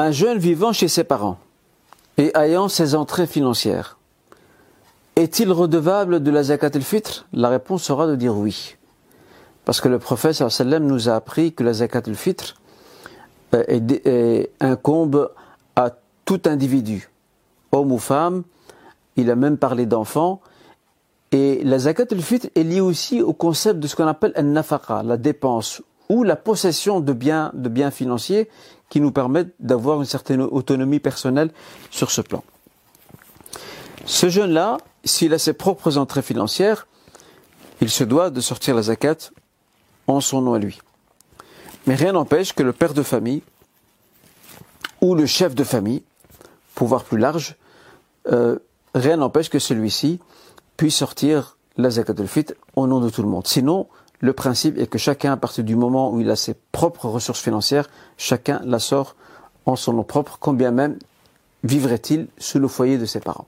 Un jeune vivant chez ses parents et ayant ses entrées financières, est-il redevable de la zakat al-fitr? La réponse sera de dire oui. Parce que le prophète sallam nous a appris que la zakat al-fitr euh, incombe à tout individu, homme ou femme. Il a même parlé d'enfants. Et la zakat al-fitr est liée aussi au concept de ce qu'on appelle un nafaqa, la dépense ou la possession de biens, financiers qui nous permettent d'avoir une certaine autonomie personnelle sur ce plan. Ce jeune-là, s'il a ses propres entrées financières, il se doit de sortir la zakat en son nom à lui. Mais rien n'empêche que le père de famille ou le chef de famille, pouvoir plus large, euh, rien n'empêche que celui-ci puisse sortir la zakat al-fitr au nom de tout le monde. Sinon, le principe est que chacun, à partir du moment où il a ses propres ressources financières, chacun la sort en son nom propre, combien même vivrait-il sous le foyer de ses parents.